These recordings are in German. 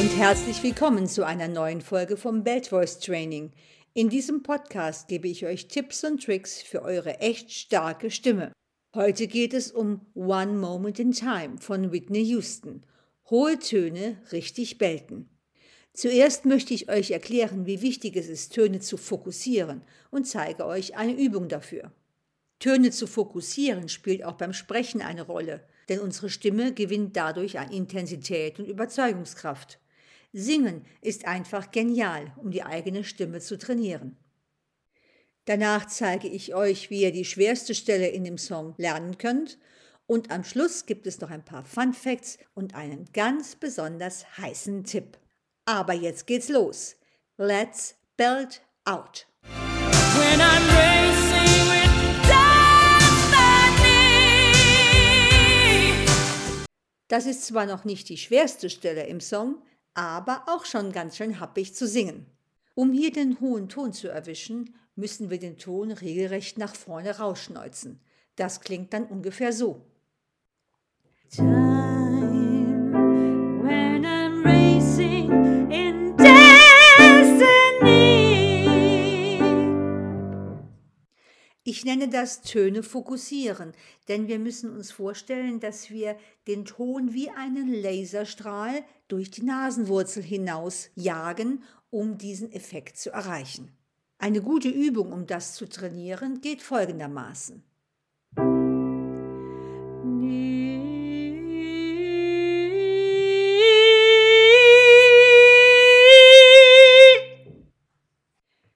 und herzlich willkommen zu einer neuen Folge vom Belt Voice Training. In diesem Podcast gebe ich euch Tipps und Tricks für eure echt starke Stimme. Heute geht es um One Moment in Time von Whitney Houston. Hohe Töne richtig belten. Zuerst möchte ich euch erklären, wie wichtig es ist, Töne zu fokussieren und zeige euch eine Übung dafür. Töne zu fokussieren spielt auch beim Sprechen eine Rolle, denn unsere Stimme gewinnt dadurch an Intensität und Überzeugungskraft. Singen ist einfach genial, um die eigene Stimme zu trainieren. Danach zeige ich euch, wie ihr die schwerste Stelle in dem Song lernen könnt und am Schluss gibt es noch ein paar Fun Facts und einen ganz besonders heißen Tipp. Aber jetzt geht's los. Let's belt out. When I'm racing with Das ist zwar noch nicht die schwerste Stelle im Song, aber auch schon ganz schön happig zu singen. Um hier den hohen Ton zu erwischen, müssen wir den Ton regelrecht nach vorne rausschneuzen. Das klingt dann ungefähr so. Ich nenne das Töne fokussieren, denn wir müssen uns vorstellen, dass wir den Ton wie einen Laserstrahl durch die Nasenwurzel hinaus jagen, um diesen Effekt zu erreichen. Eine gute Übung, um das zu trainieren, geht folgendermaßen.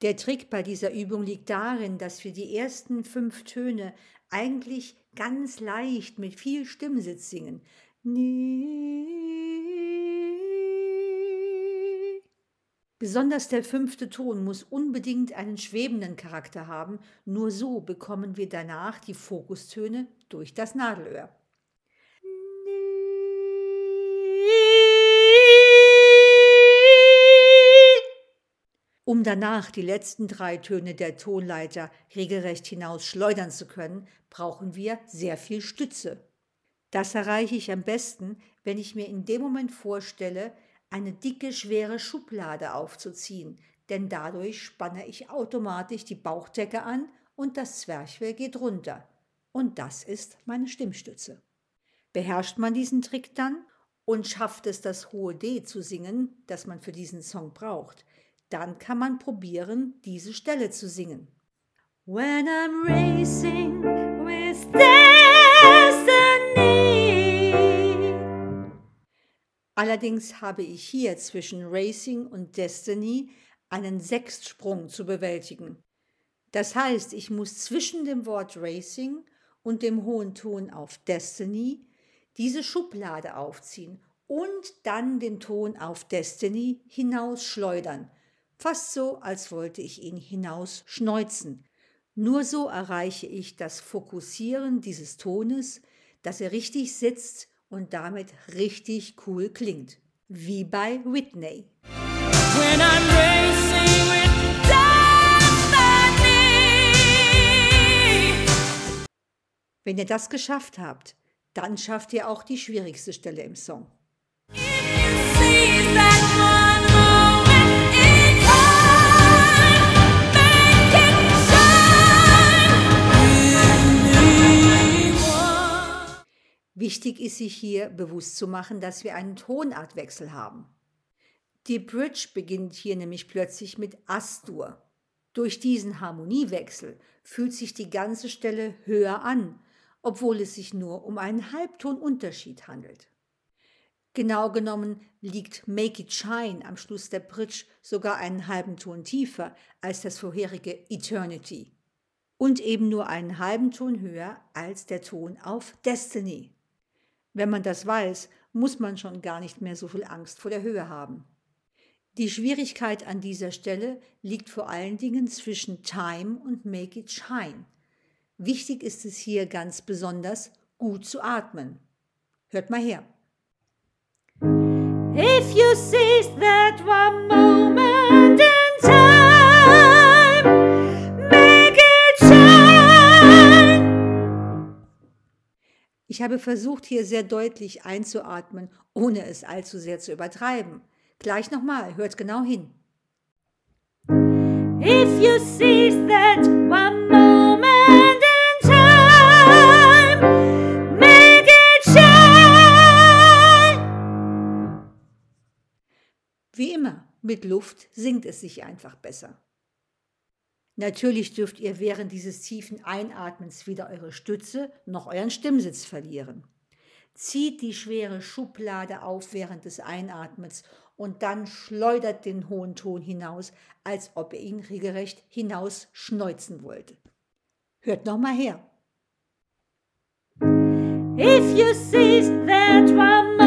Der Trick bei dieser Übung liegt darin, dass wir die ersten fünf Töne eigentlich ganz leicht mit viel Stimmsitz singen. Besonders der fünfte Ton muss unbedingt einen schwebenden Charakter haben, nur so bekommen wir danach die Fokustöne durch das Nadelöhr. Um danach die letzten drei Töne der Tonleiter regelrecht hinaus schleudern zu können, brauchen wir sehr viel Stütze. Das erreiche ich am besten, wenn ich mir in dem Moment vorstelle, eine dicke, schwere Schublade aufzuziehen, denn dadurch spanne ich automatisch die Bauchdecke an und das Zwerchfell geht runter. Und das ist meine Stimmstütze. Beherrscht man diesen Trick dann und schafft es, das hohe D zu singen, das man für diesen Song braucht, dann kann man probieren, diese Stelle zu singen. When I'm racing with destiny. Allerdings habe ich hier zwischen Racing und Destiny einen Sechstsprung zu bewältigen. Das heißt, ich muss zwischen dem Wort Racing und dem hohen Ton auf Destiny diese Schublade aufziehen und dann den Ton auf Destiny hinausschleudern fast so, als wollte ich ihn hinaus schneuzen. Nur so erreiche ich das Fokussieren dieses Tones, dass er richtig sitzt und damit richtig cool klingt. Wie bei Whitney. Wenn ihr das geschafft habt, dann schafft ihr auch die schwierigste Stelle im Song. Wichtig ist sich hier bewusst zu machen, dass wir einen Tonartwechsel haben. Die Bridge beginnt hier nämlich plötzlich mit Astur. Durch diesen Harmoniewechsel fühlt sich die ganze Stelle höher an, obwohl es sich nur um einen Halbtonunterschied handelt. Genau genommen liegt Make It Shine am Schluss der Bridge sogar einen halben Ton tiefer als das vorherige Eternity und eben nur einen halben Ton höher als der Ton auf Destiny. Wenn man das weiß, muss man schon gar nicht mehr so viel Angst vor der Höhe haben. Die Schwierigkeit an dieser Stelle liegt vor allen Dingen zwischen Time und Make It Shine. Wichtig ist es hier ganz besonders, gut zu atmen. Hört mal her. If you seize that one moment Ich habe versucht, hier sehr deutlich einzuatmen, ohne es allzu sehr zu übertreiben. Gleich nochmal, hört genau hin. If you seize that one moment in time, make it shine. Wie immer, mit Luft singt es sich einfach besser. Natürlich dürft ihr während dieses tiefen Einatmens weder eure Stütze noch euren Stimmsitz verlieren. Zieht die schwere Schublade auf während des Einatmens und dann schleudert den hohen Ton hinaus, als ob ihr ihn regelrecht hinaus schneuzen wollt. Hört noch mal her. If you seize that one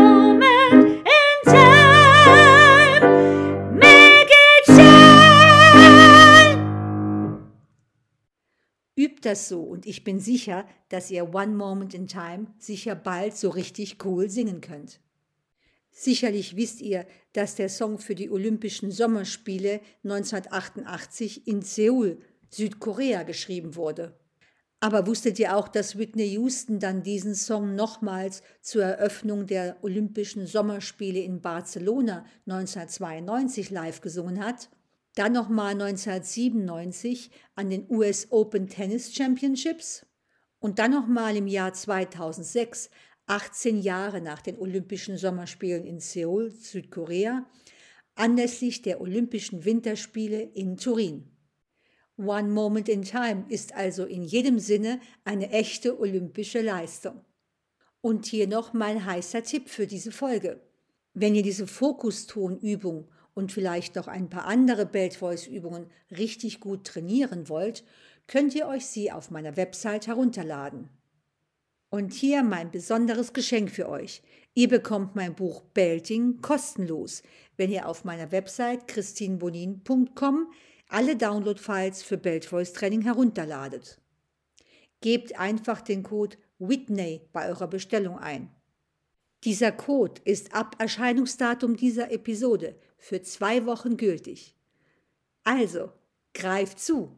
Übt das so und ich bin sicher, dass ihr One Moment in Time sicher bald so richtig cool singen könnt. Sicherlich wisst ihr, dass der Song für die Olympischen Sommerspiele 1988 in Seoul, Südkorea, geschrieben wurde. Aber wusstet ihr auch, dass Whitney Houston dann diesen Song nochmals zur Eröffnung der Olympischen Sommerspiele in Barcelona 1992 live gesungen hat? Dann nochmal 1997 an den US Open Tennis Championships? Und dann nochmal im Jahr 2006 18 Jahre nach den Olympischen Sommerspielen in Seoul, Südkorea, anlässlich der Olympischen Winterspiele in Turin. One Moment in Time ist also in jedem Sinne eine echte olympische Leistung. Und hier noch mein heißer Tipp für diese Folge. Wenn ihr diese Fokustonübung und vielleicht noch ein paar andere Belt Voice Übungen richtig gut trainieren wollt, könnt ihr euch sie auf meiner Website herunterladen. Und hier mein besonderes Geschenk für euch. Ihr bekommt mein Buch Belting kostenlos, wenn ihr auf meiner Website christinbonin.com alle Download-Files für Belt Voice Training herunterladet. Gebt einfach den Code Whitney bei eurer Bestellung ein. Dieser Code ist ab Erscheinungsdatum dieser Episode für zwei Wochen gültig. Also, greift zu!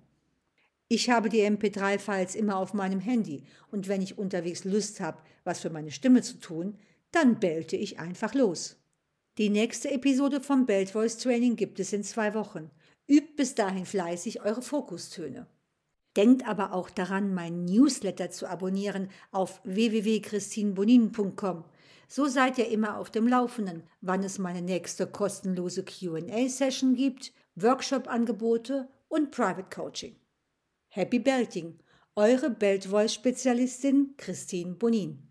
Ich habe die MP3-Files immer auf meinem Handy und wenn ich unterwegs Lust habe, was für meine Stimme zu tun, dann bellte ich einfach los. Die nächste Episode vom Belt Voice Training gibt es in zwei Wochen. Übt bis dahin fleißig eure Fokustöne. Denkt aber auch daran, meinen Newsletter zu abonnieren auf www.christinbonin.com. So seid ihr immer auf dem Laufenden, wann es meine nächste kostenlose QA-Session gibt, Workshop-Angebote und Private Coaching. Happy Belting, eure Belt Voice Spezialistin Christine Bonin.